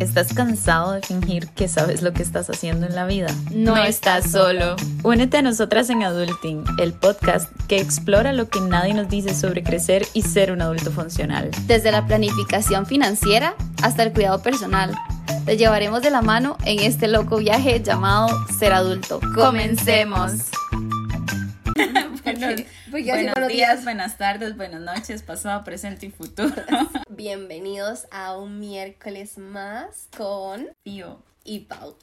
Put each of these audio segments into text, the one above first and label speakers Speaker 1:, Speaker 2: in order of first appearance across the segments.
Speaker 1: ¿Estás cansado de fingir que sabes lo que estás haciendo en la vida?
Speaker 2: No estás solo.
Speaker 1: Únete a nosotras en Adulting, el podcast que explora lo que nadie nos dice sobre crecer y ser un adulto funcional.
Speaker 2: Desde la planificación financiera hasta el cuidado personal. Te llevaremos de la mano en este loco viaje llamado ser adulto. Comencemos.
Speaker 1: Buenos, buenos días, buenas tardes, buenas noches, pasado, presente y futuro.
Speaker 2: Bienvenidos a un miércoles más con
Speaker 1: Pío
Speaker 2: y Pau.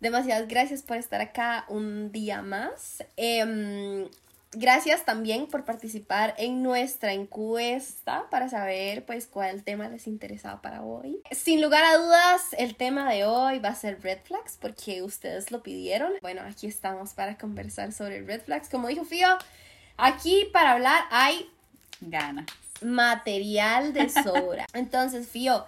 Speaker 2: Demasiadas gracias por estar acá un día más. Em, gracias también por participar en nuestra encuesta para saber pues cuál tema les interesaba para hoy. Sin lugar a dudas, el tema de hoy va a ser red flags porque ustedes lo pidieron. Bueno, aquí estamos para conversar sobre red flags. Como dijo Fío, aquí para hablar hay
Speaker 1: ganas.
Speaker 2: Material de sobra. Entonces, Fío,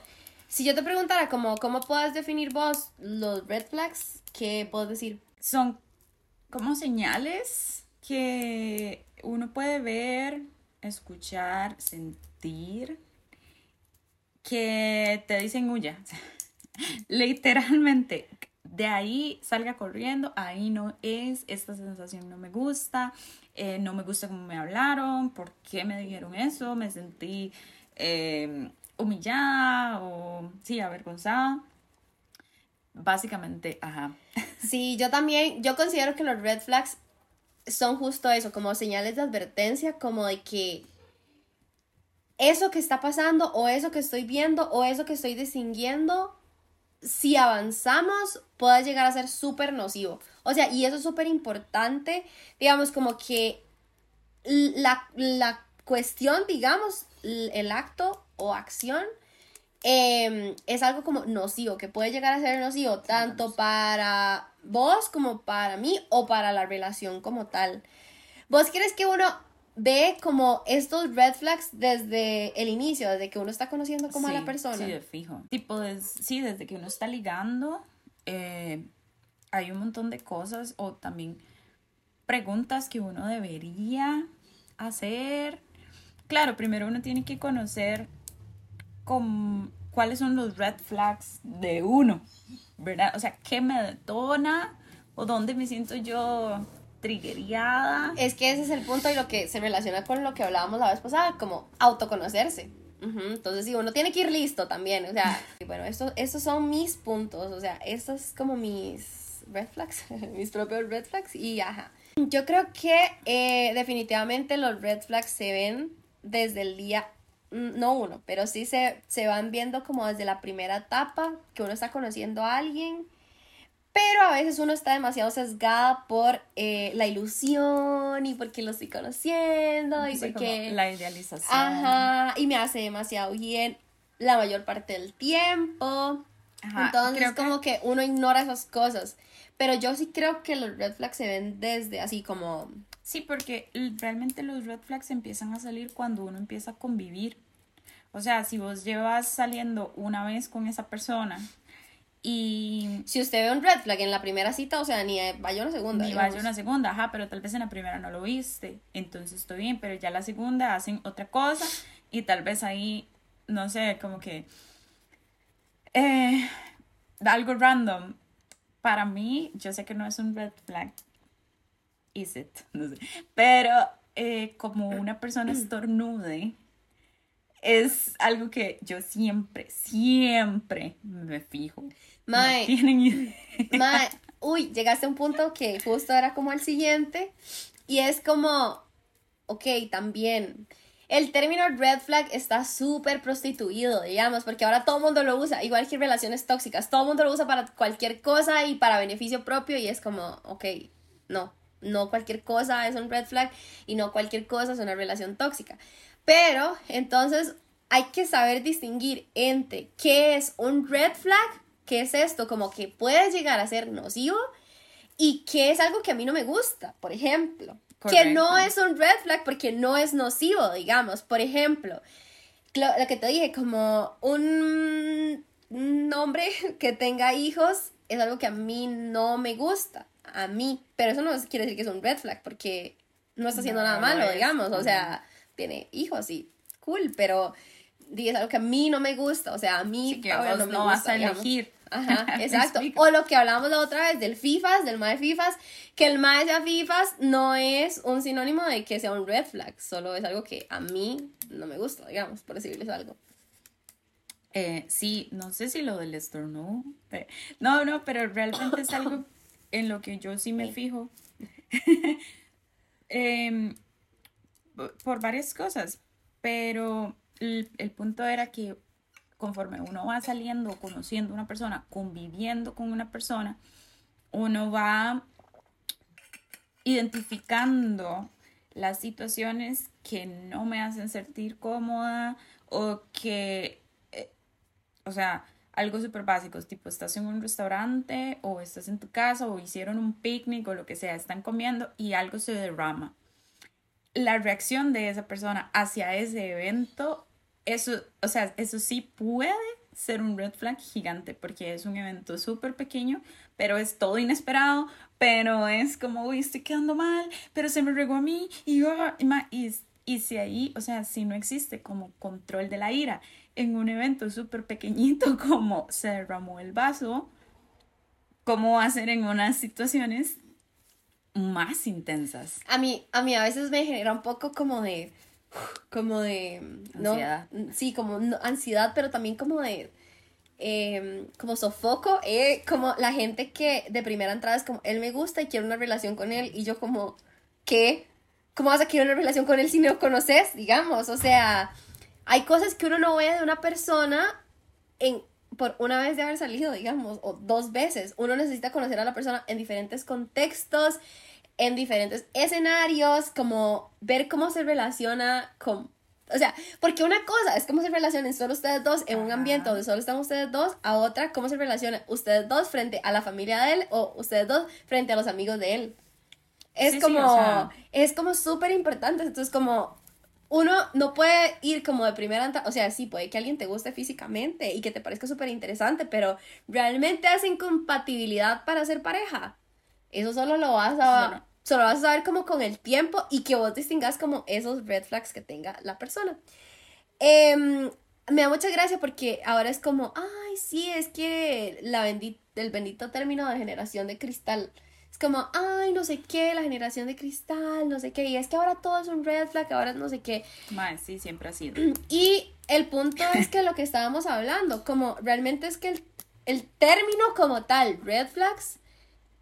Speaker 2: si yo te preguntara cómo, cómo puedes definir vos los red flags, ¿qué puedo decir?
Speaker 1: Son como señales que uno puede ver, escuchar, sentir, que te dicen huya. Literalmente, de ahí salga corriendo, ahí no es, esta sensación no me gusta, eh, no me gusta cómo me hablaron, por qué me dijeron eso, me sentí eh, humillada o sí, avergonzada. Básicamente, ajá.
Speaker 2: Sí, yo también, yo considero que los red flags son justo eso, como señales de advertencia, como de que eso que está pasando o eso que estoy viendo o eso que estoy distinguiendo, si avanzamos, puede llegar a ser súper nocivo. O sea, y eso es súper importante, digamos, como que la, la cuestión, digamos, el acto o acción, em, es algo como nocivo, que puede llegar a ser nocivo tanto para vos como para mí o para la relación como tal. ¿Vos crees que uno ve como estos red flags desde el inicio, desde que uno está conociendo como a la persona?
Speaker 1: Sí, de fijo. Tipo, sí, desde que uno está ligando, eh, hay un montón de cosas o también preguntas que uno debería hacer. Claro, primero uno tiene que conocer con, cuáles son los red flags de uno, ¿verdad? O sea, ¿qué me detona? ¿O dónde me siento yo
Speaker 2: Es que ese es el punto y lo que se relaciona con lo que hablábamos la vez pasada, como autoconocerse. Entonces, sí, uno tiene que ir listo también, o sea, bueno, estos, estos son mis puntos, o sea, estos es como mis red flags, mis propios red flags y ajá. Yo creo que eh, definitivamente los red flags se ven desde el día Mm, no uno, pero sí se, se van viendo como desde la primera etapa que uno está conociendo a alguien, pero a veces uno está demasiado sesgada por eh, la ilusión y porque lo estoy conociendo y porque...
Speaker 1: La idealización.
Speaker 2: Ajá, y me hace demasiado bien la mayor parte del tiempo. Ajá, Entonces como que... que uno ignora esas cosas. Pero yo sí creo que los red flags se ven desde así como
Speaker 1: Sí, porque realmente los red flags empiezan a salir cuando uno empieza a convivir. O sea, si vos llevas saliendo una vez con esa persona y...
Speaker 2: Si usted ve un red flag en la primera cita, o sea, ni vaya una segunda.
Speaker 1: Ni
Speaker 2: vaya
Speaker 1: una segunda, ajá, pero tal vez en la primera no lo viste. Entonces estoy bien, pero ya la segunda hacen otra cosa y tal vez ahí, no sé, como que... Eh, algo random. Para mí, yo sé que no es un red flag, is it? No sé. Pero eh, como una persona estornude, es algo que yo siempre, siempre me fijo.
Speaker 2: Mae, uy, llegaste a un punto que justo era como el siguiente y es como, ok, también. El término red flag está súper prostituido, digamos, porque ahora todo el mundo lo usa, igual que relaciones tóxicas, todo el mundo lo usa para cualquier cosa y para beneficio propio y es como, ok, no, no cualquier cosa es un red flag y no cualquier cosa es una relación tóxica. Pero entonces hay que saber distinguir entre qué es un red flag, qué es esto, como que puede llegar a ser nocivo y qué es algo que a mí no me gusta, por ejemplo. Que no es un red flag porque no es nocivo, digamos. Por ejemplo, lo, que te dije, como un, hombre que tenga hijos es algo que a mí no me gusta a mí, pero eso no quiere decir que es un red flag porque no está haciendo nada malo, digamos, o sea, tiene hijos y cool, pero es algo que a mí no me gusta, o sea, a mí
Speaker 1: que no, me no vas a elegir.
Speaker 2: Ajá, exacto. o lo que hablamos la otra vez del FIFAs, del MAE FIFAs, que el MAE sea FIFAs no es un sinónimo de que sea un red flag, solo es algo que a mí no me gusta, digamos, por decirles algo.
Speaker 1: Eh, sí, no sé si lo del estornudo. No, no, pero realmente es algo en lo que yo sí me fijo. Em, por varias cosas, pero el, punto era que conforme uno va saliendo, conociendo una persona, conviviendo con una persona, uno va identificando las situaciones que no me hacen sentir cómoda o que, eh, o sea, algo súper básico, tipo estás en un restaurante o estás en tu casa o hicieron un picnic o lo que sea, están comiendo y algo se derrama. La reacción de esa persona hacia ese evento, eso, o sea, eso sí puede ser un red flag gigante porque es un evento súper pequeño, pero es todo inesperado, pero es como, uy, estoy quedando mal, pero se me regó a mí y, yo, y, y si ahí, o sea, si no existe como control de la ira en un evento súper pequeñito como se derramó el vaso, ¿cómo va a ser en unas situaciones más intensas?
Speaker 2: A mí, a mí a veces me genera un poco como de, como de, ansiedad. Sí, como ansiedad, pero también como de, em, como sofoco, eh, como la gente que de primera entrada es como, él me gusta y quiero una relación con él, y yo como, ¿qué? ¿Cómo vas a querer una relación con él si no lo conoces? Digamos, o sea, hay cosas que uno no ve de una persona en, por una vez de haber salido, digamos, o dos veces. Uno necesita conocer a la persona en diferentes contextos, en diferentes escenarios, como ver cómo se relaciona con... O sea, porque una cosa es cómo se relacionan solo ustedes dos en un ambiente donde solo están ustedes dos, a otra cómo se relacionan ustedes dos frente a la familia de él o ustedes dos frente a los amigos de él. Es como, es como súper importante. Entonces, como uno no puede ir como de primera, o sea, sí, puede que alguien te guste físicamente y que te parezca súper interesante, pero realmente hacen compatibilidad para ser pareja. Eso solo lo vas a, solo vas a saber como con el tiempo y que vos distingas como esos red flags que tenga la persona. Em, me da mucha gracia porque ahora es como, ay, sí, es que la el bendito término de generación de cristal es como, ay, no sé qué, la generación de cristal, no sé qué. Y es que ahora todo es un red flag, ahora no sé qué.
Speaker 1: Más, sí, siempre ha sido.
Speaker 2: Y el punto es que lo que estábamos hablando, como realmente es que el, el término como tal, red flags,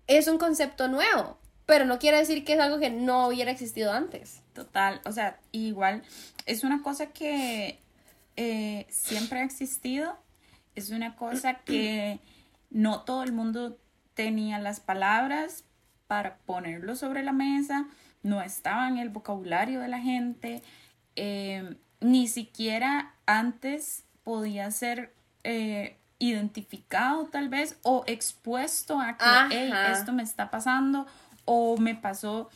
Speaker 2: es un concepto nuevo. Pero no quiere decir que es algo que no hubiera existido antes.
Speaker 1: Total, o sea, igual es una cosa que eh, siempre ha existido, es una cosa que no todo el mundo tenía las palabras para ponerlo sobre la mesa, no estaba en el vocabulario de la gente, eh, ni siquiera antes podía ser eh, identificado tal vez o expuesto a que esto me está pasando o me pasó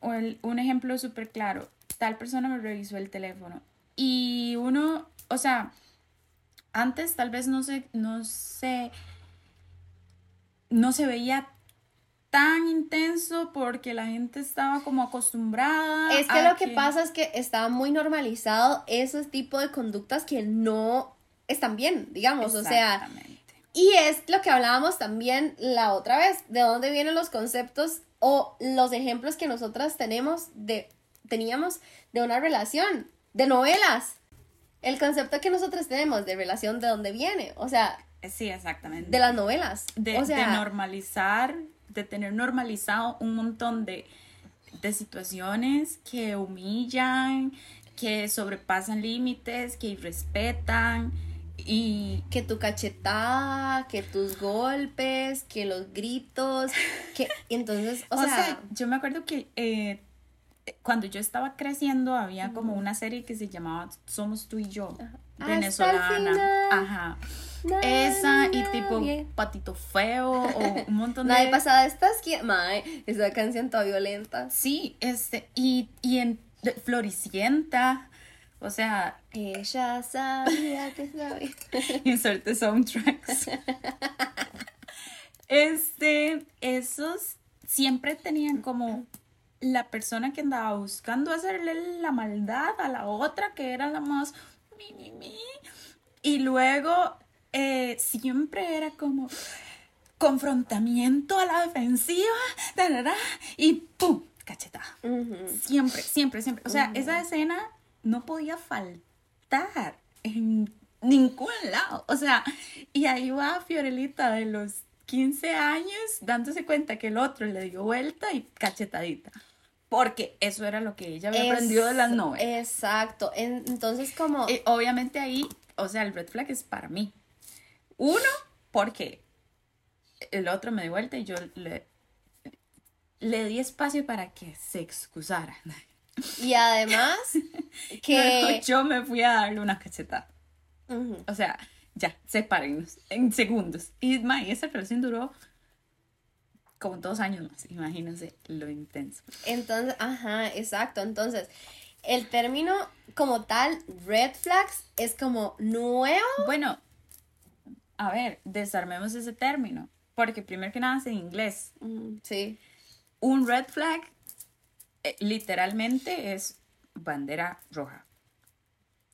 Speaker 1: un ejemplo súper claro, tal persona me revisó el teléfono y uno, o sea, antes tal vez no se, no sé no se veía tan intenso porque la gente estaba como acostumbrada.
Speaker 2: Es que lo que... pasa es que estaba muy normalizado ese tipo de conductas que no están bien, digamos, o sea. Y es lo que hablábamos también la otra vez, de dónde vienen los conceptos o los ejemplos que nosotras tenemos de teníamos de una relación, de novelas. El concepto que nosotros tenemos de relación de dónde viene, o sea,
Speaker 1: Sí, exactamente.
Speaker 2: De las novelas.
Speaker 1: De, normalizar, de tener normalizado un montón de, situaciones que humillan, que sobrepasan límites, que irrespetan y...
Speaker 2: Que tu cachetada, que tus golpes, que los gritos, que entonces, o, sea,
Speaker 1: Yo me acuerdo que eh, cuando yo estaba creciendo había como una serie que se llamaba Somos tú y yo, venezolana. Ajá. Esa y tipo Patito Feo o un montón
Speaker 2: de... Nadie pasada estas que... Mae, esa canción toda violenta.
Speaker 1: Sí, este, y, y en Floricienta, o sea...
Speaker 2: Ella sabía que sabía.
Speaker 1: Inserte soundtracks. Este, esos siempre tenían como la persona que andaba buscando hacerle la maldad a la otra, que era la más mi, mi, mi. Y luego eh, siempre era como confrontamiento a la defensiva, tarara, y ¡pum! cachetada. Siempre, siempre, siempre. O sea, esa escena no podía faltar en ningún lado. O sea, y ahí va Fiorelita de los 15 años dándose cuenta que el otro le dio vuelta y cachetadita. Porque eso era lo que ella había aprendido de las novelas.
Speaker 2: Exacto. Entonces, como.
Speaker 1: Y obviamente ahí, o sea, el red flag es para mí. Uno, porque el otro me dio vuelta y yo le, le di espacio para que se excusara.
Speaker 2: Y además, que.
Speaker 1: yo me fui a darle una cachetada. O sea, ya, sepárennos en segundos. Y, ma, esa relación duró como dos años más. Imagínense lo intenso.
Speaker 2: Entonces, ajá, exacto. Entonces, el término como tal, red flags, es como nuevo.
Speaker 1: Bueno, a ver, desarmemos ese término. Porque primero que nada es en inglés.
Speaker 2: sí.
Speaker 1: Un red flag eh, literalmente es bandera roja.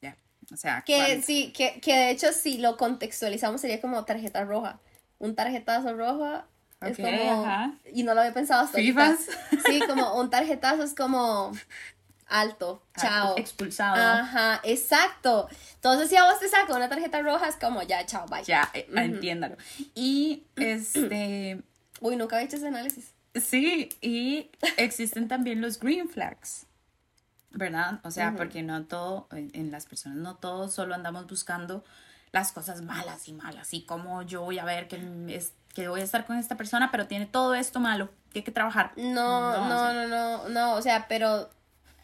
Speaker 1: Ya. O sea,
Speaker 2: que sí, que, que, de hecho si lo contextualizamos sería como tarjeta roja. Un tarjetazo es como y no lo había pensado hasta Sí, como un tarjetazo es como alto, chao.
Speaker 1: Expulsado.
Speaker 2: Ajá, exacto. Entonces, si a vos te saca una tarjeta roja, es como ya, chao, bye.
Speaker 1: Ya, eh, entiéndalo. Y este.
Speaker 2: Uy, nunca he hecho ese análisis.
Speaker 1: Sí, y existen también los green flags. ¿Verdad? O sea, porque no todo, en, las personas, no todos solo andamos buscando las cosas malas y malas. Y como yo voy a ver que, es, que voy a estar con esta persona, pero tiene todo esto malo, hay que trabajar.
Speaker 2: No, no, no, no, no, o sea, pero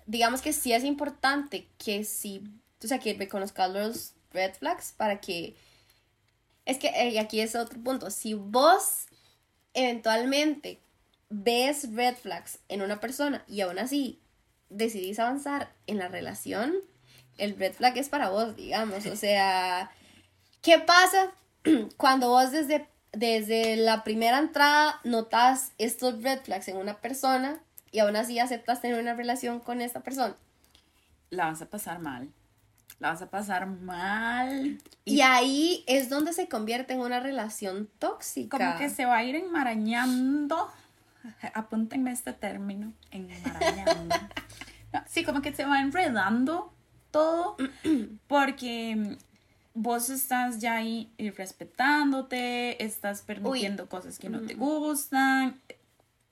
Speaker 2: digamos que sí es importante que si, o sea, que reconozcas los red flags para que, es que y aquí es otro punto, si vos eventualmente ves red flags en una persona y aún así decidís avanzar en la relación, el red flag es para vos, digamos, o sea, ¿qué pasa cuando vos desde, desde la primera entrada notas estos red flags en una persona y aún así aceptas tener una relación con esta persona.
Speaker 1: La vas a pasar mal. La vas a pasar mal.
Speaker 2: Y, ahí es donde se convierte en una relación tóxica.
Speaker 1: Como que se va a ir enmarañando. Apúntenme este término, enmarañando. sí, como que se va enredando todo porque vos estás ya ahí respetándote, estás permitiendo cosas que no te gustan,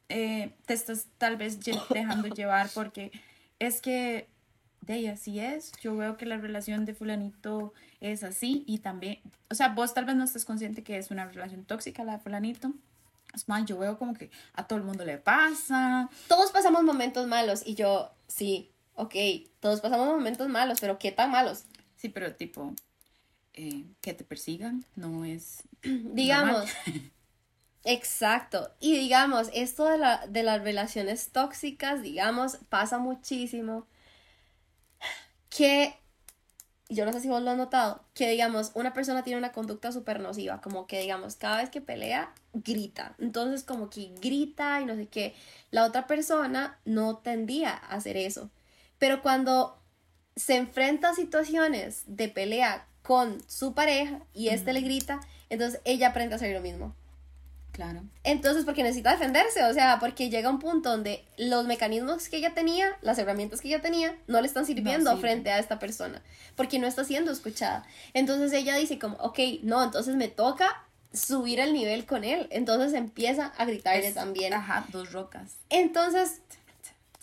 Speaker 1: eh, te estás tal vez dejando llevar porque es que de ella así es. Yo veo que la relación de fulanito es así y también, o sea, vos tal vez no estás consciente que es una relación tóxica la de fulanito. Es más, yo veo como que a todo el mundo le pasa.
Speaker 2: Todos pasamos momentos malos y yo, sí, ok, todos pasamos momentos malos, pero ¿qué tan malos?
Speaker 1: Sí, pero tipo, eh, que te persigan no es...
Speaker 2: Digamos, Exacto. Y digamos, esto de, la, de las relaciones tóxicas, digamos, pasa muchísimo que, yo no sé si vos lo has notado, que digamos, una persona tiene una conducta súper nociva, como que digamos, cada vez que pelea, grita. Entonces, como que grita y no sé qué. La otra persona no tendía a hacer eso. Pero cuando se enfrenta a situaciones de pelea con su pareja y este le grita, entonces ella aprende a hacer lo mismo.
Speaker 1: Claro.
Speaker 2: Entonces, porque necesita defenderse, o sea, porque llega un punto donde los mecanismos que ella tenía, las herramientas que ella tenía, no le están sirviendo frente a esta persona, porque no está siendo escuchada. Entonces ella dice como, ok, no, entonces me toca subir el nivel con él. Entonces empieza a gritarle también.
Speaker 1: Ajá, dos rocas.
Speaker 2: Entonces,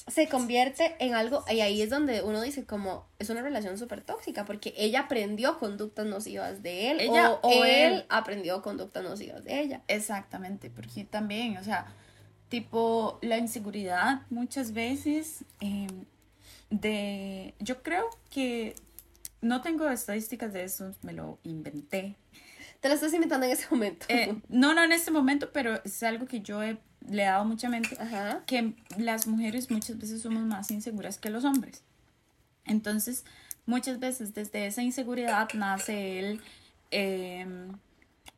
Speaker 2: se convierte en algo, y ahí es donde uno dice como, es una relación súper tóxica, porque ella aprendió conductas nocivas de él, o, él, aprendió conductas nocivas de ella.
Speaker 1: Exactamente, porque también, o sea, tipo, la inseguridad muchas veces, em, de, yo creo que, no tengo estadísticas de eso, me lo inventé.
Speaker 2: Te lo estás inventando en ese momento.
Speaker 1: Eh, no, no en este momento, pero es algo que yo he le he dado mucha mente, que las mujeres muchas veces somos más inseguras que los hombres. Entonces, muchas veces desde esa inseguridad nace el, eh,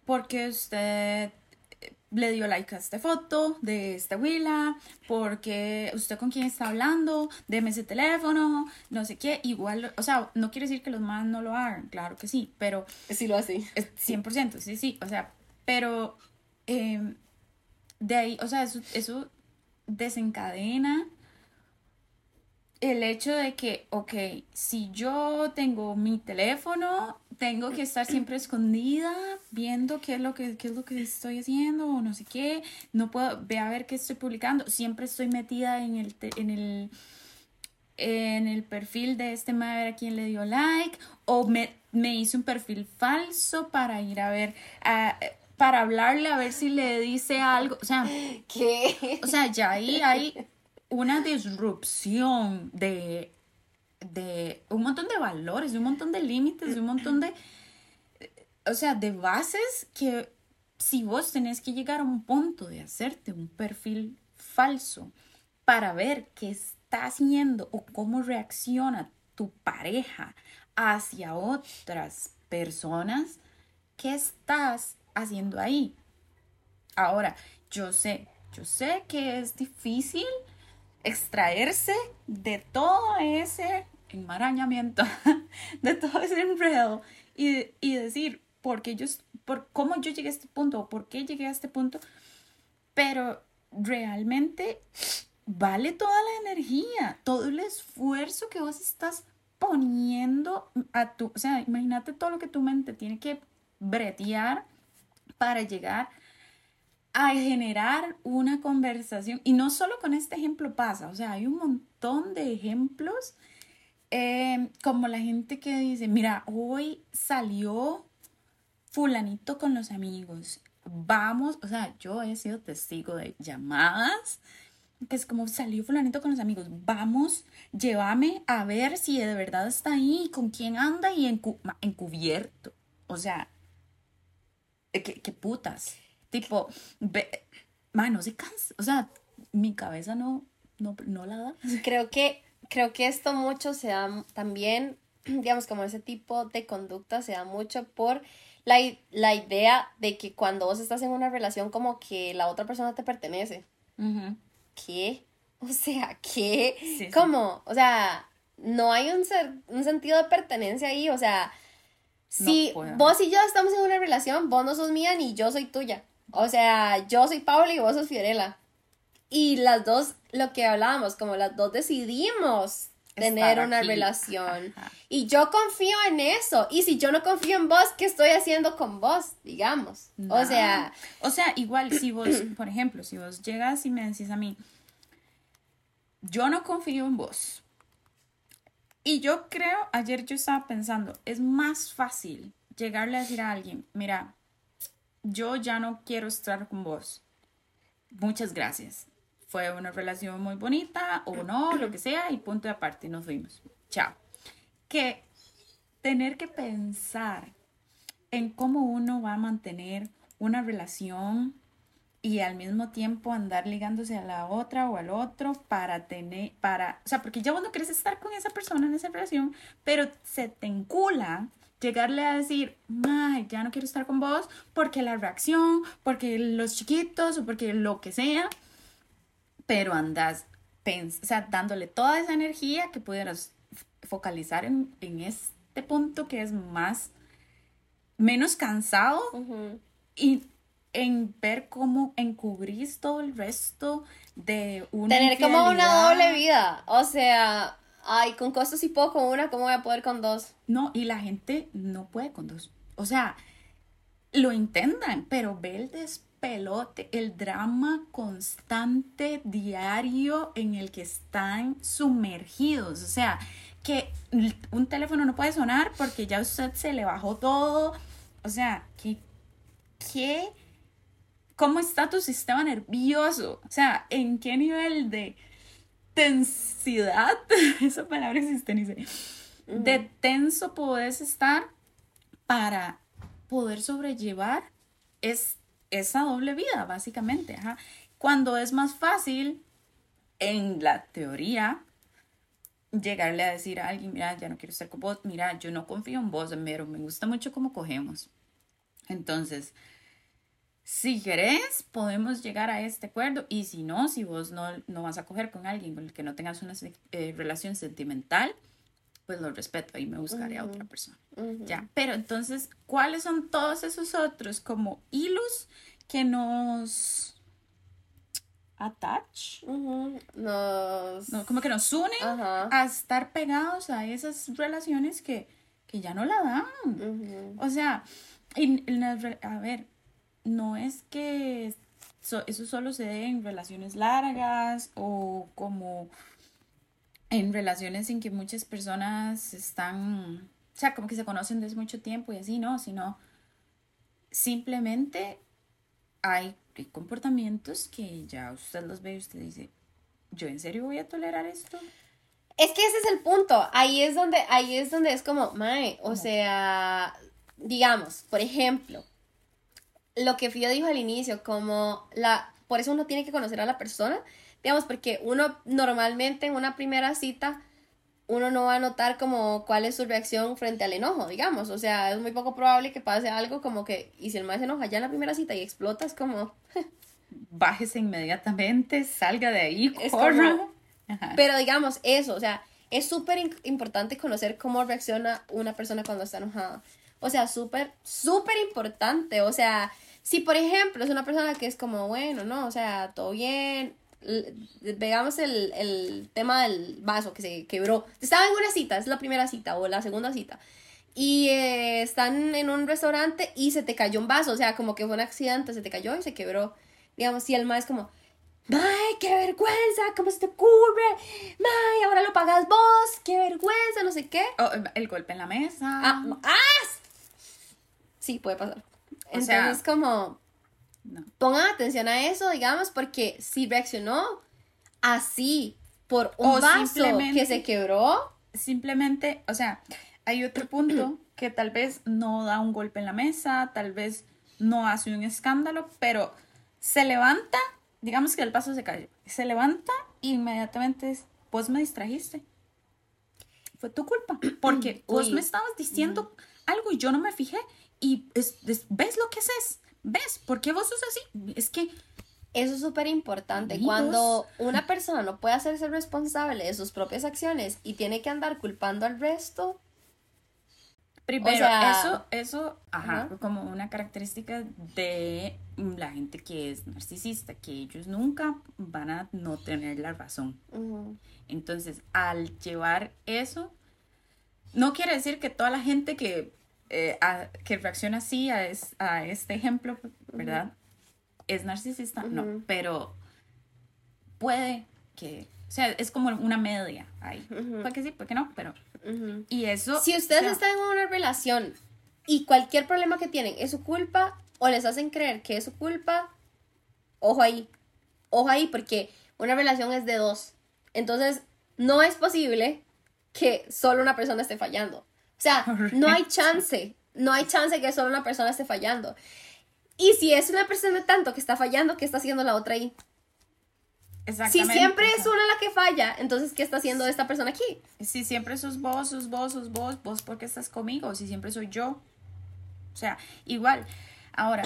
Speaker 1: porque usted le dio like a esta foto de esta huila, porque usted con quién está hablando, deme ese teléfono, no sé qué, igual, o sea, no quiere decir que los más no lo hagan, claro que sí, pero...
Speaker 2: Sí lo hace.
Speaker 1: 100%, sí, sí, o sea, pero em, de ahí, o sea, eso, eso desencadena el hecho de que, ok, si yo tengo mi teléfono, tengo que estar siempre escondida, viendo qué es lo que, es lo que estoy haciendo o no sé qué, no puedo, ve a ver qué estoy publicando, siempre estoy metida en el, en el, en el perfil de este madre a quien le dio like, o me, me hice un perfil falso para ir a ver, para hablarle a ver si le dice algo, o sea,
Speaker 2: ¿qué?
Speaker 1: O sea, ya ahí hay una disrupción de, de un montón de valores, de un montón de límites, de un montón de, o sea, de bases que si vos tenés que llegar a un punto de hacerte un perfil falso para ver qué está haciendo o cómo reacciona tu pareja hacia otras personas, ¿qué estás haciendo ahí? Ahora, yo sé, yo sé que es difícil extraerse de todo ese enmarañamiento, de todo ese enredo y, y decir, porque yo, por cómo yo llegué a este punto, por qué llegué a este punto, pero realmente vale toda la energía, todo el esfuerzo que vos estás poniendo a tu, o sea, imagínate todo lo que tu mente tiene que bretear para llegar generar una conversación. Y no solo con este ejemplo pasa, o sea, hay un montón de ejemplos, eh, como la gente que dice, mira, hoy salió fulanito con los amigos, vamos, o sea, yo he sido testigo de llamadas, que es como salió fulanito con los amigos, vamos, llévame a ver si de verdad está ahí, con quién anda y encubierto. O sea, ¿qué, qué putas? Tipo, ve, no se cansa. O sea, mi cabeza no, no, no la da.
Speaker 2: Creo que, creo que esto mucho se da también, digamos, como ese tipo de conducta se da mucho por la, la idea de que cuando vos estás en una relación como que la otra persona te pertenece. ¿Qué? O sea, ¿qué? ¿Cómo? O sea, no hay un, ser, un sentido de pertenencia ahí. O sea, si vos y yo estamos en una relación, vos no sos mía ni yo soy tuya. O sea, yo soy Paula y vos sos Fiorella. Y las dos, lo que hablábamos, como las dos decidimos tener una relación. Y yo confío en eso. Y si yo no confío en vos, ¿qué estoy haciendo con vos? Digamos. O sea.
Speaker 1: O sea, igual si vos, por ejemplo, si vos llegas y me decís a mí, yo no confío en vos. Y yo creo, ayer yo estaba pensando, es más fácil llegarle a decir a alguien, mira, yo ya no quiero estar con vos. Muchas gracias. Fue una relación muy bonita o no, lo que sea, y punto de aparte, nos fuimos. Chao. Que tener que pensar en cómo uno va a mantener una relación y al mismo tiempo andar ligándose a la otra o al otro para tener, para, o sea, porque ya vos no quieres estar con esa persona en esa relación, pero se te encula llegarle a decir, ay, ya no quiero estar con vos porque la reacción, porque los chiquitos o porque lo que sea, pero andas, o sea, dándole toda esa energía que pudieras focalizar en, este punto que es más, menos cansado y en ver cómo encubrís todo el resto de una
Speaker 2: Tener como una doble vida, o sea, ay, con cosas y poco con una, ¿cómo voy a poder con dos?
Speaker 1: No, y la gente no puede con dos. O sea, lo intentan, pero ve el despelote, el drama constante, diario en el que están sumergidos. O sea, que un teléfono no puede sonar porque ya usted se le bajó todo. O sea, que, ¿qué? ¿Cómo está tu sistema nervioso? O sea, ¿en qué nivel de tensidad, esa palabra existe, ni sé, de tenso puedes estar para poder sobrellevar es, esa doble vida, básicamente. Cuando es más fácil, en la teoría, llegarle a decir a alguien, mira, ya no quiero estar con vos, mira, yo no confío en vos, pero me gusta mucho cómo cogemos. Entonces, si querés, podemos llegar a este acuerdo y si no, si vos no, no vas a coger con alguien con el que no tengas una eh, relación sentimental, pues lo respeto y me buscaré a otra persona. Ya, pero entonces, ¿cuáles son todos esos otros como hilos que nos attach?
Speaker 2: Nos...
Speaker 1: No, como que nos unen a estar pegados a esas relaciones que, que ya no la dan. O sea, y, a ver, no es que eso solo se dé en relaciones largas o como en relaciones en que muchas personas están, o sea, como que se conocen desde mucho tiempo y así, no, sino simplemente hay, comportamientos que ya usted los ve y usted dice, ¿yo en serio voy a tolerar esto?
Speaker 2: Es que ese es el punto. Ahí es donde, ahí es donde es como, mae, o sea, digamos, por ejemplo, lo que Fio dijo al inicio, como la, por eso uno tiene que conocer a la persona, digamos, porque uno normalmente en una primera cita, uno no va a notar como cuál es su reacción frente al enojo, digamos, o sea, es muy poco probable que pase algo como que, y si el más se enoja ya en la primera cita y explota, es como...
Speaker 1: Bájese inmediatamente, salga de ahí, corra.
Speaker 2: Pero digamos, eso, o sea, es súper importante conocer cómo reacciona una persona cuando está enojada. O sea, súper, súper importante. O sea, si por ejemplo es una persona que es como, bueno, no, o sea, todo bien, veamos el, tema del vaso que se quebró. Estaba en una cita, es la primera cita o la segunda cita. Y eh, están en un restaurante y se te cayó un vaso, o sea, como que fue un accidente, se te cayó y se quebró. Digamos, si el más es como, ¡May, qué vergüenza! ¿Cómo se te ocurre? ¡May, ahora lo pagas vos! ¡Qué vergüenza! No sé qué.
Speaker 1: Oh, el golpe en la mesa.
Speaker 2: Ah, ¡ah! Sí, puede pasar. Entonces, como, pongan atención a eso, digamos, porque si reaccionó así por un vaso que se quebró.
Speaker 1: Simplemente, o sea, hay otro punto que tal vez no da un golpe en la mesa, tal vez no hace un escándalo, pero se levanta, digamos que el paso se cayó, se levanta e inmediatamente vos me distrajiste. Fue tu culpa, porque vos me estabas diciendo algo y yo no me fijé y ves lo que haces, ves, ¿por qué vos sos así? Es que...
Speaker 2: Eso es súper importante. Cuando una persona no puede hacerse responsable de sus propias acciones y tiene que andar culpando al resto.
Speaker 1: Primero, eso, eso, ajá, como una característica de la gente que es narcisista, que ellos nunca van a no tener la razón. Entonces, al llevar eso, no quiere decir que toda la gente que eh, que reacciona así a, a, este ejemplo, ¿verdad? Es narcisista, no, pero puede que, o sea, es como una media ahí. Puede que sí, puede que no, pero... Y eso...
Speaker 2: Si ustedes están en una relación y cualquier problema que tienen es su culpa o les hacen creer que es su culpa, ojo ahí, ojo ahí, porque una relación es de dos. Entonces, no es posible que solo una persona esté fallando. O sea, no hay chance, no hay chance que solo una persona esté fallando. Y si es una persona tanto que está fallando, ¿qué está haciendo la otra ahí? Si siempre es una la que falla, entonces, ¿qué está haciendo esta persona aquí?
Speaker 1: Si siempre sos vos, sos vos, sos vos, vos porque estás conmigo, si siempre soy yo. O sea, igual. Ahora,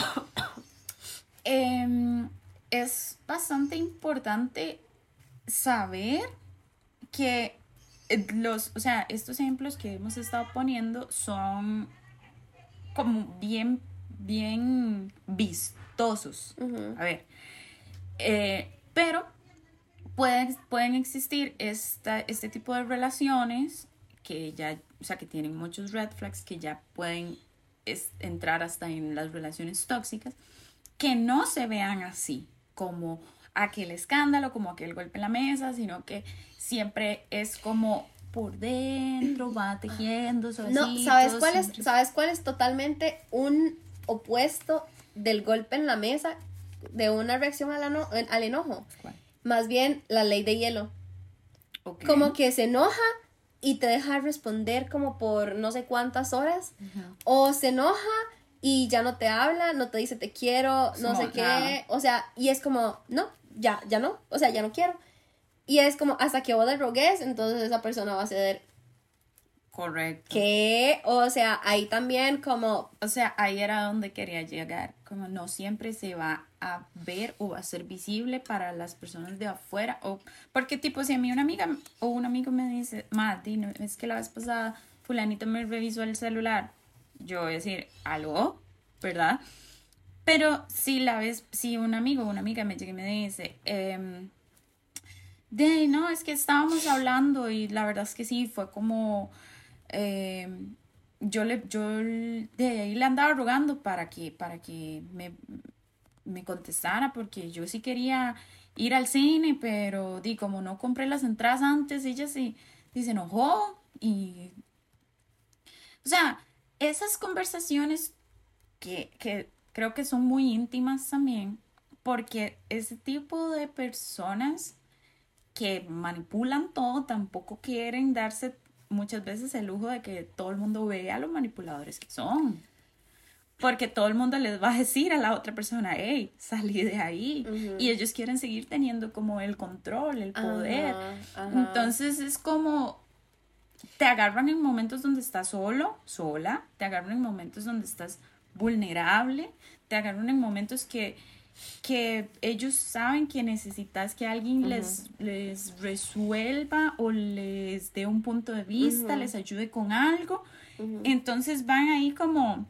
Speaker 1: em, es bastante importante saber que los, o sea, estos ejemplos que hemos estado poniendo son como bien, bien vistosos. A ver, eh, pero pueden, pueden existir esta, este tipo de relaciones que ya, o sea, que tienen muchos red flags, que ya pueden entrar hasta en las relaciones tóxicas, que no se vean así, como aquel escándalo, como aquel golpe en la mesa, sino que siempre es como por dentro, va tejiendo,
Speaker 2: No, ¿sabes cuál, es, ¿sabes cuál es totalmente un opuesto del golpe en la mesa de una reacción al, al enojo? Más bien la ley de hielo. Como que se enoja y te deja responder como por no sé cuántas horas. O se enoja y ya no te habla, no te dice te quiero, no sé qué. O sea, y es como, no, ya, ya no, o sea, ya no quiero. Y es como, hasta que vos le rogues, entonces esa persona va a ceder
Speaker 1: Correcto.
Speaker 2: Que, o sea, ahí también como...
Speaker 1: O sea, ahí era donde quería llegar. Como no siempre se va a ver o va a ser visible para las personas de afuera. O, porque tipo, si a mí una amiga o un amigo me dice, Mati, no, es que la vez pasada fulanito me revisó el celular. Yo voy a decir, algo, ¿verdad? Pero si la vez, si un amigo o una amiga me llega y me dice, eh, de, no, es que estábamos hablando y la verdad es que sí, fue como, eh, yo le, yo de ahí le andaba rogando para que, para que me, me contestara, porque yo sí quería ir al cine, pero di, como no compré las entradas antes, ella sí, sí se enojó y, o sea, esas conversaciones que, que creo que son muy íntimas también, porque ese tipo de personas que manipulan todo tampoco quieren darse muchas veces el lujo de que todo el mundo vea a los manipuladores que son. Porque todo el mundo les va a decir a la otra persona, hey, salí de ahí. Y ellos quieren seguir teniendo como el control, el poder. Entonces es como, te agarran en momentos donde estás solo, sola, te agarran en momentos donde estás vulnerable, te agarran en momentos que que ellos saben que necesitas que alguien les, les resuelva o les dé un punto de vista, les ayude con algo. Entonces van ahí como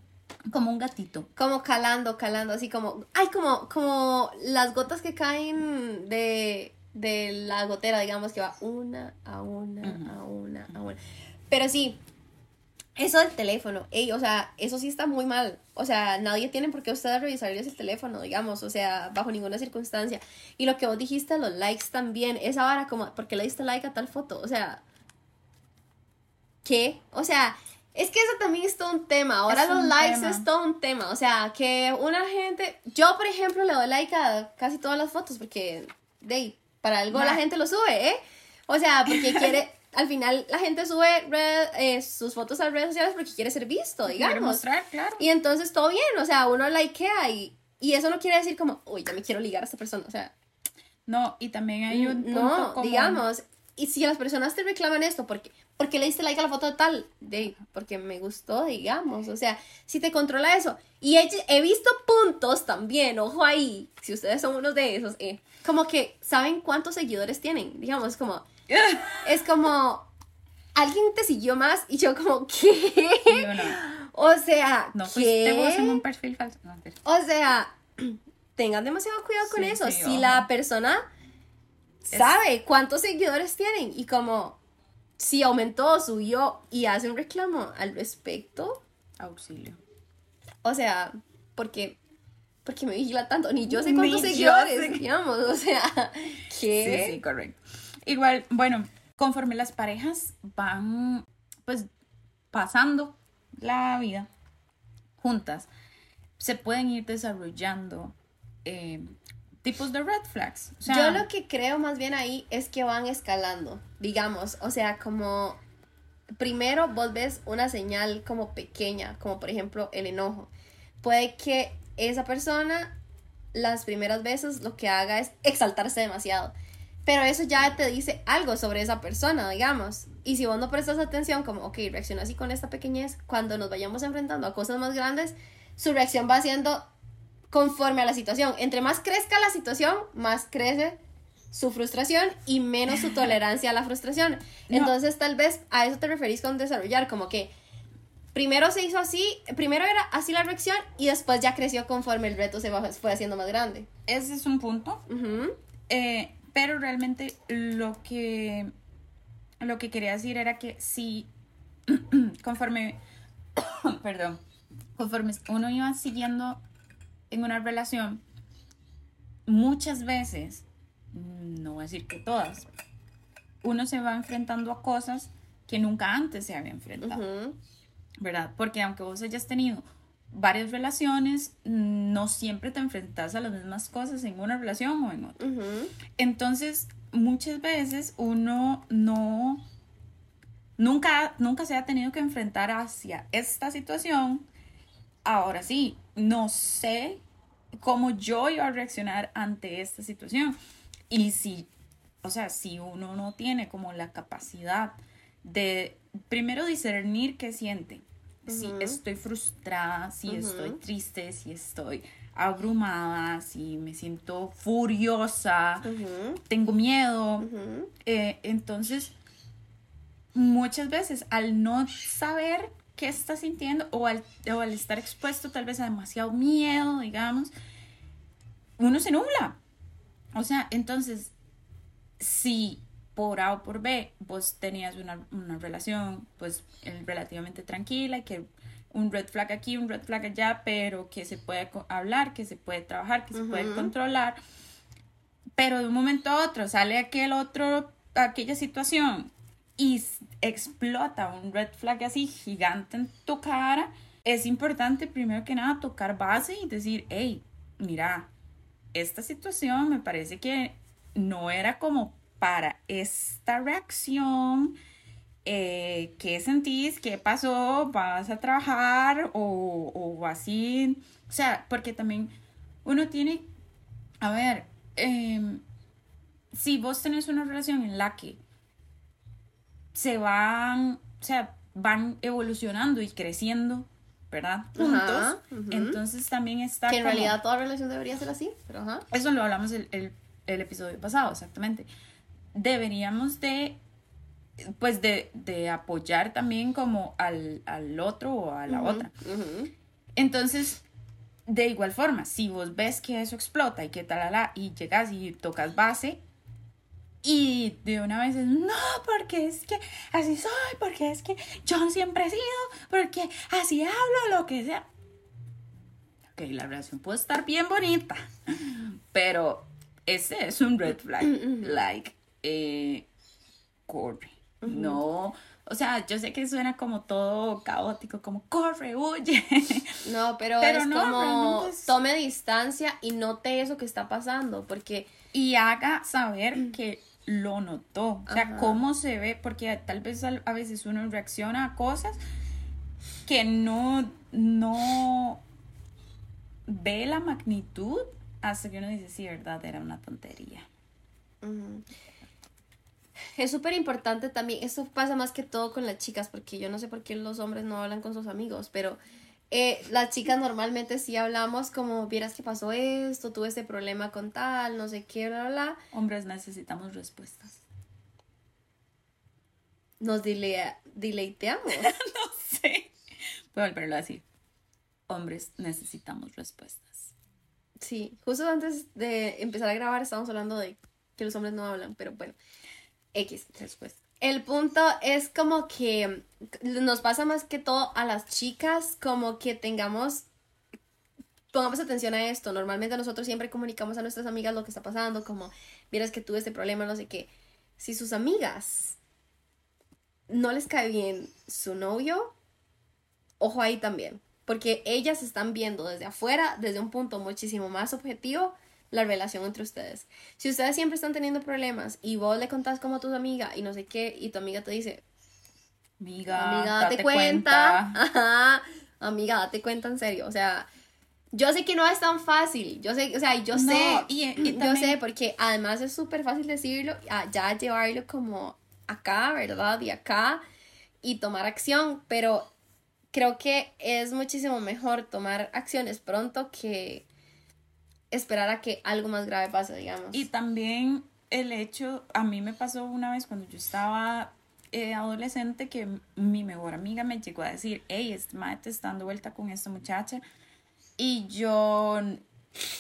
Speaker 1: como un gatito.
Speaker 2: Como calando, calando, así como, ay, como, como las gotas que caen de, de la gotera, digamos, que va una a una, a una, a una. Pero sí, eso del teléfono, ey, o sea, eso sí está muy mal. O sea, nadie tiene por qué ustedes revisarles el teléfono, digamos, o sea, bajo ninguna circunstancia. Y lo que vos dijiste, los likes también, esa vara como, ¿por qué le diste like a tal foto? O sea, ¿qué? O sea, es que eso también es todo un tema. Ahora los likes es todo un tema. O sea, que una gente, yo por ejemplo le doy like a casi todas las fotos porque, de para algo la gente lo sube, ¿eh? O sea, porque quiere, al final la gente sube eh, sus fotos a redes sociales porque quiere ser visto, digamos.
Speaker 1: mostrar, claro.
Speaker 2: Y entonces todo bien, o sea, uno likea y, y eso no quiere decir como, uy, ya me quiero ligar a esta persona, o sea.
Speaker 1: No, y también hay un
Speaker 2: punto No, digamos, y si las personas te reclaman esto, porque porque le diste like a la foto de tal? De, porque me gustó, digamos. O sea, si te controla eso. Y he, he, visto puntos también, ojo ahí, si ustedes son uno de esos, eh, como que saben cuántos seguidores tienen. Digamos, como, es como, alguien te siguió más y yo como, ¿qué? O sea, no,
Speaker 1: pues, un perfil falso.
Speaker 2: o sea, tengan demasiado cuidado con eso. si la persona sabe cuántos seguidores tienen y como si aumentó, subió y hace un reclamo al respecto.
Speaker 1: Auxilio.
Speaker 2: O sea, porque porque me vigila tanto, ni yo sé cuántos seguidores, digamos, o sea, ¿qué?
Speaker 1: Sí, sí, correcto. Igual, bueno, conforme las parejas van, pues, pasando la vida juntas, se pueden ir desarrollando eh, tipos de red flags.
Speaker 2: Yo lo que creo más bien ahí es que van escalando, digamos, o sea, como primero vos ves una señal como pequeña, como por ejemplo el enojo. Puede que esa persona las primeras veces lo que haga es exaltarse demasiado. Pero eso ya te dice algo sobre esa persona, digamos. Y si vos no prestas atención, como, ok, reacciona así con esta pequeñez, cuando nos vayamos enfrentando a cosas más grandes, su reacción va siendo conforme a la situación. Entre más crezca la situación, más crece su frustración y menos su tolerancia a la frustración. Entonces, tal vez a eso te referís con desarrollar, como que primero se hizo así, primero era así la reacción y después ya creció conforme el reto se fue haciendo más grande.
Speaker 1: Ese es un punto. eh, pero realmente lo que, lo que quería decir era que si conforme, perdón, conforme uno iba siguiendo en una relación, muchas veces, no voy a decir que todas, uno se va enfrentando a cosas que nunca antes se había enfrentado, ¿verdad? Porque aunque vos hayas tenido varias relaciones, no siempre te enfrentas a las mismas cosas en una relación o en otra. Entonces, muchas veces uno no, nunca, nunca se ha tenido que enfrentar hacia esta situación. Ahora sí, no sé cómo yo iba a reaccionar ante esta situación. Y si, o sea, si uno no tiene como la capacidad de primero discernir qué siente. Si estoy frustrada, si estoy triste, si estoy abrumada, si me siento furiosa, tengo miedo. Eh, entonces, muchas veces al no saber qué está sintiendo o al, o al estar expuesto tal vez a demasiado miedo, digamos, uno se nubla. O sea, entonces, si por A o por B vos tenías una, una relación pues relativamente tranquila, que un red flag aquí, un red flag allá, pero que se puede hablar, que se puede trabajar, que se puede controlar, pero de un momento a otro sale aquel otro, aquella situación y explota un red flag así gigante en tu cara, es importante primero que nada tocar base y decir, hey, mira, esta situación me parece que no era como para esta reacción. Eh, ¿Qué sentís? ¿Qué pasó? ¿Vas a trabajar? O, o así. O sea, porque también uno tiene, a ver, em, si vos tenés una relación en la que se van, o sea, van evolucionando y creciendo, ¿verdad? Juntos. Entonces también está...
Speaker 2: Que en realidad toda relación debería ser así, pero ajá.
Speaker 1: Eso lo hablamos el, el, el episodio pasado, exactamente. Deberíamos de pues de, de, apoyar también como al, al otro o a la otra. Entonces, de igual forma, si vos ves que eso explota y que tal, y llegas y tocas base, y de una vez es, no, porque es que así soy, porque es que yo siempre he sido, porque así hablo, lo que sea. Ok, la relación puede estar bien bonita, pero ese es un red flag. Like, eh, corre. No, o sea, yo sé que suena como todo caótico, como corre, huye.
Speaker 2: No, pero, es como tome distancia y note eso que está pasando, porque...
Speaker 1: Y haga saber que lo notó. O sea, cómo se ve, porque tal vez a, veces uno reacciona a cosas que no, no ve la magnitud hasta que uno dice, sí, verdad, era una tontería.
Speaker 2: Es súper importante también, esto pasa más que todo con las chicas, porque yo no sé por qué los hombres no hablan con sus amigos, pero eh, las chicas normalmente sí hablamos como, vieras que pasó esto, tuve este problema con tal, no sé qué, bla, bla.
Speaker 1: Hombres necesitamos respuestas.
Speaker 2: Nos dile dileiteamos.
Speaker 1: no sé. Volverlo a decir. Hombres necesitamos respuestas.
Speaker 2: Sí, justo antes de empezar a grabar estábamos hablando de que los hombres no hablan, pero bueno, X. Respuesta. El punto es como que nos pasa más que todo a las chicas, como que tengamos, pongamos atención a esto. Normalmente nosotros siempre comunicamos a nuestras amigas lo que está pasando, como, vieras que tuve este problema, no sé qué. Si sus amigas no les cae bien su novio, ojo ahí también, porque ellas están viendo desde afuera, desde un punto muchísimo más objetivo, la relación entre ustedes. Si ustedes siempre están teniendo problemas y vos le contás como a tu amiga y no sé qué, y tu amiga te dice, amiga, date, cuenta, Ajá, amiga, date cuenta en serio, o sea, yo sé que no es tan fácil, yo sé, o sea, yo sé, y, yo sé, porque además es súper fácil decirlo, ya llevarlo como acá, ¿verdad? Y acá, y tomar acción, pero creo que es muchísimo mejor tomar acciones pronto que esperar a que algo más grave pase, digamos.
Speaker 1: Y también el hecho, a mí me pasó una vez cuando yo estaba eh, adolescente que mi mejor amiga me llegó a decir, hey, este madre te está dando vuelta con esta muchacha. Y yo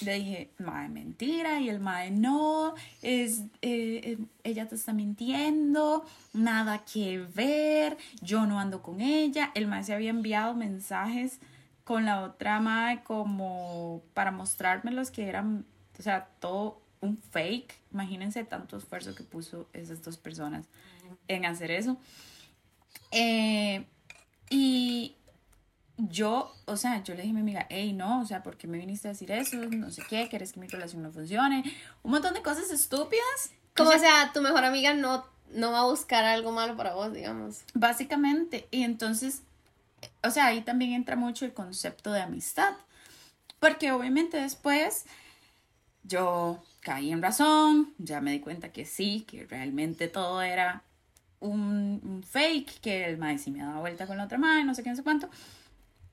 Speaker 1: le dije, madre, mentira. Y el madre, no, es, eh, eh, ella te está mintiendo, nada que ver, yo no ando con ella. El madre se había enviado mensajes con la otra madre como para mostrarme los que eran, o sea, todo un fake. Imagínense tanto esfuerzo que puso esas dos personas en hacer eso. Eh, y yo, o sea, yo le dije a mi amiga, hey, no, o sea, ¿por qué me viniste a decir eso? No sé qué, ¿quieres que mi relación no funcione? Un montón de cosas estúpidas.
Speaker 2: Como o sea, tu mejor amiga no, no va a buscar algo malo para vos, digamos.
Speaker 1: Básicamente, y entonces o sea, ahí también entra mucho el concepto de amistad, porque obviamente después yo caí en razón, ya me di cuenta que sí, que realmente todo era un, un fake que el mae sí me daba vuelta con la otra mae, no sé qué, no sé cuánto.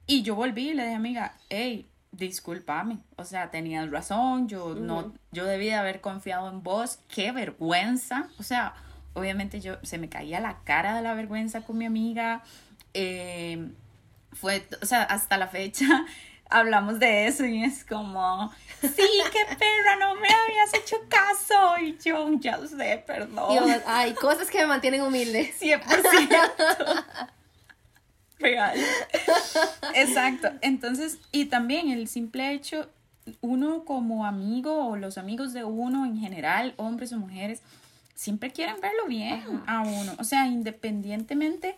Speaker 1: Y yo volví y le dije, amiga, hey, discúlpame, o sea, tenías razón, yo no, yo debí de haber confiado en vos, qué vergüenza, o sea, obviamente yo, se me caía la cara de la vergüenza con mi amiga, eh, fue, o sea, hasta la fecha hablamos de eso y es como, sí, qué perra, no me habías hecho caso y yo, ya sé, perdón.
Speaker 2: Dios, hay cosas que me mantienen humilde.
Speaker 1: 100%. Real. Exacto. Entonces, y también el simple hecho, uno como amigo o los amigos de uno en general, hombres o mujeres, siempre quieren verlo bien a uno. O sea, independientemente,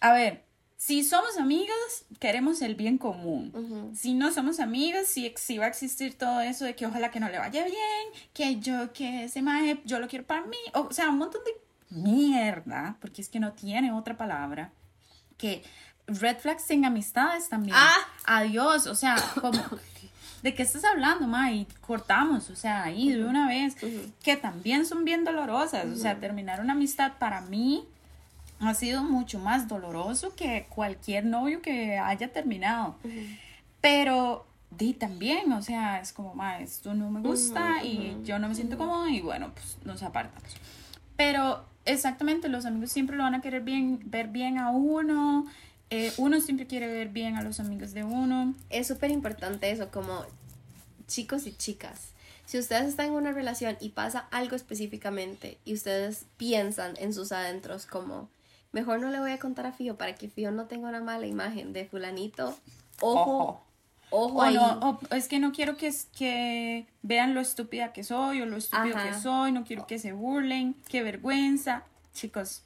Speaker 1: a ver, si somos amigos, queremos el bien común. Si no somos amigos, si, si, va a existir todo eso de que ojalá que no le vaya bien, que yo, que ese maje, yo lo quiero para mí. O sea, un montón de mierda, porque es que no tiene otra palabra que red flags en amistades también.
Speaker 2: Ah.
Speaker 1: Adiós, o sea, como ¿de qué estás hablando, ma? Y cortamos, o sea, ahí de una vez, que también son bien dolorosas, o sea, terminar una amistad para mí ha sido mucho más doloroso que cualquier novio que haya terminado. Pero di también, o sea, es como, ma, esto no me gusta y yo no me siento cómodo y bueno, pues nos apartamos. Pero exactamente, los amigos siempre lo van a querer bien, ver bien a uno. Eh, uno siempre quiere ver bien a los amigos de uno.
Speaker 2: Es súper importante eso, como chicos y chicas. Si ustedes están en una relación y pasa algo específicamente y ustedes piensan en sus adentros como, mejor no le voy a contar a Fío para que Fío no tenga una mala imagen de fulanito, ojo, ojo,
Speaker 1: O,
Speaker 2: ahí.
Speaker 1: no, o es que no quiero que, que vean lo estúpida que soy o lo estúpido
Speaker 2: Ajá.
Speaker 1: que soy, no quiero que se burlen, qué vergüenza. Chicos,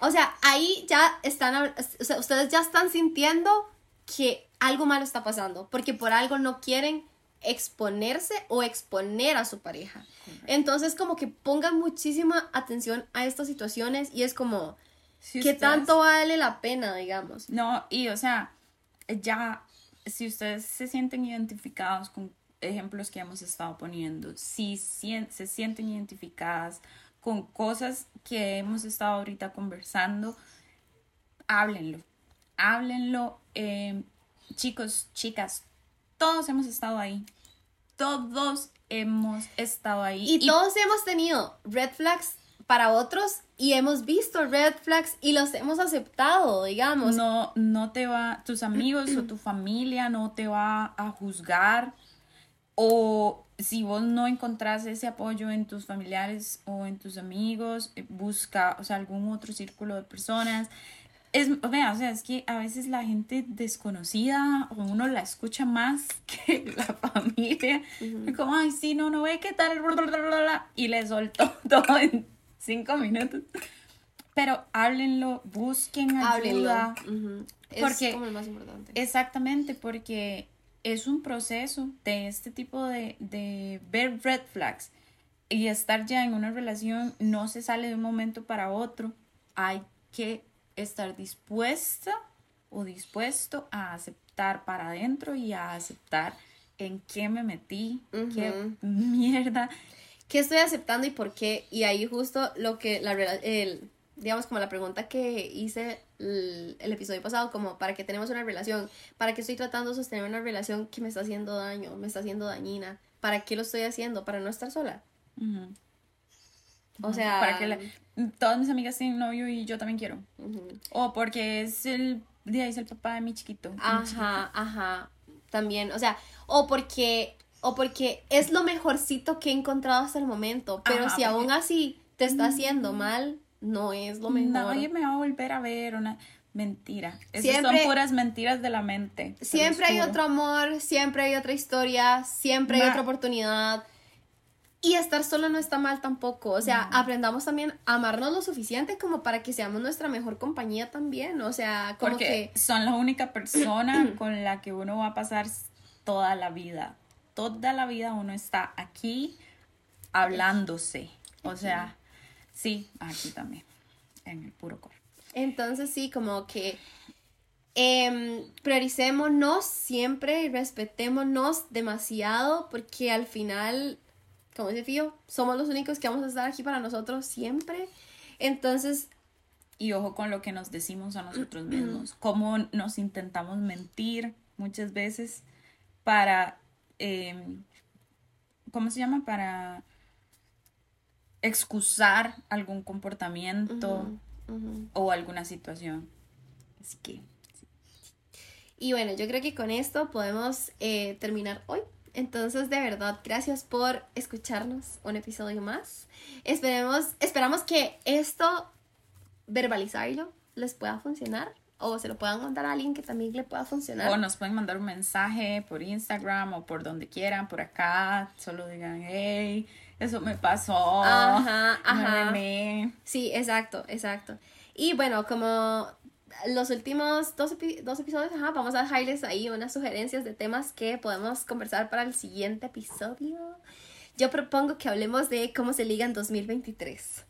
Speaker 2: O sea, ahí ya están, hab- o sea, ustedes ya están sintiendo que algo malo está pasando, porque por algo no quieren exponerse o exponer a su pareja. Entonces, como que pongan muchísima atención a estas situaciones y es como,
Speaker 1: si
Speaker 2: ¿qué
Speaker 1: ustedes-
Speaker 2: tanto vale la pena, digamos?
Speaker 1: No, y o sea, ya, si ustedes se sienten identificados con ejemplos que hemos estado poniendo, si sien- se sienten identificadas con cosas que hemos estado ahorita conversando, háblenlo, háblenlo. eh, chicos, chicas, todos hemos estado ahí, todos hemos estado ahí.
Speaker 2: Y todos hemos tenido red flags para otros y hemos visto red flags y los hemos aceptado, digamos.
Speaker 1: no, no te va, tus amigos o tu familia no te va a juzgar. O si vos no encontrás ese apoyo en tus familiares o en tus amigos, eh, busca, o sea, algún otro círculo de personas. Es, vea, o sea, es que a veces la gente desconocida, o uno la escucha más que la familia. Como, ay, sí, no, no ve qué tal, y le soltó todo en cinco minutos. Pero háblenlo, busquen ayuda.
Speaker 2: Ujú. Es
Speaker 1: Porque-
Speaker 2: como lo más importante.
Speaker 1: Exactamente, porque es un proceso de este tipo de, de ver red flags y estar ya en una relación no se sale de un momento para otro. Hay que estar dispuesta o dispuesto a aceptar para adentro y a aceptar en qué me metí, qué mierda.
Speaker 2: ¿Qué estoy aceptando y por qué? Y ahí justo lo que, la, el, digamos, como la pregunta que hice el, el episodio pasado, como ¿para qué tenemos una relación? ¿Para qué estoy tratando de sostener una relación que me está haciendo daño, me está haciendo dañina? ¿Para qué lo estoy haciendo? ¿Para no estar sola? O sea...
Speaker 1: Para que la- todas mis amigas tienen novio y yo también quiero. O porque es el es el papá de mi chiquito. mi chiquito.
Speaker 2: Ajá, ajá. También, o sea, o porque, o porque es lo mejorcito que he encontrado hasta el momento, pero
Speaker 1: Ajá,
Speaker 2: si aún así te está haciendo mal, no es lo mejor.
Speaker 1: Nadie me va a volver a ver una mentira. Esas
Speaker 2: Siempre-
Speaker 1: son puras mentiras de la mente.
Speaker 2: Siempre hay otro amor, siempre hay otra historia, siempre hay otra oportunidad. Y estar solo no está mal tampoco. O sea, aprendamos también a amarnos lo suficiente como para que seamos nuestra mejor compañía también. O sea, como
Speaker 1: Porque
Speaker 2: que...
Speaker 1: son la única persona con la que uno va a pasar toda la vida. Toda la vida uno está aquí hablándose. O sea, sí, aquí también. En el puro coro.
Speaker 2: Entonces sí, como que em, prioricémonos siempre y respetémonos demasiado porque al final, como dice Fío, somos los únicos que vamos a estar aquí para nosotros siempre. Entonces,
Speaker 1: Y ojo con lo que nos decimos a nosotros mismos, cómo nos intentamos mentir muchas veces para, eh, ¿cómo se llama? Para excusar algún comportamiento o alguna situación. Así que,
Speaker 2: Y bueno, yo creo que con esto podemos eh, terminar hoy. Entonces, de verdad, gracias por escucharnos un episodio más. Esperemos, esperamos que esto, verbalizarlo, les pueda funcionar. O se lo puedan contar a alguien que también le pueda funcionar.
Speaker 1: o nos pueden mandar un mensaje por Instagram o por donde quieran, por acá, solo digan, hey, eso me pasó.
Speaker 2: Ajá, ajá.
Speaker 1: muéveme".
Speaker 2: Sí, exacto, exacto. Y bueno, como los últimos dos, epi- dos episodios, ajá, vamos a dejarles ahí unas sugerencias de temas que podemos conversar para el siguiente episodio. Yo propongo que hablemos de cómo se liga en 2023.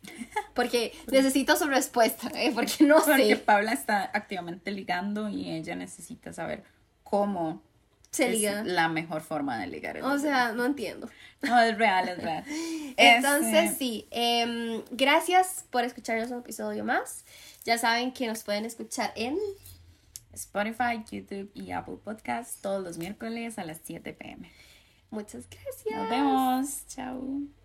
Speaker 2: Porque necesito su respuesta, ¿eh? Porque no
Speaker 1: Porque
Speaker 2: sé.
Speaker 1: Paula está activamente ligando y ella necesita saber cómo
Speaker 2: Se
Speaker 1: es
Speaker 2: liga.
Speaker 1: la mejor forma de ligar. el
Speaker 2: O sea, no entiendo.
Speaker 1: No, es real, es real.
Speaker 2: Entonces,
Speaker 1: Este,
Speaker 2: sí, em, gracias por escucharnos un episodio más. Ya saben que nos pueden escuchar en
Speaker 1: Spotify, YouTube y Apple Podcast todos los miércoles a las 7 pm.
Speaker 2: Muchas gracias.
Speaker 1: Nos vemos. Chao.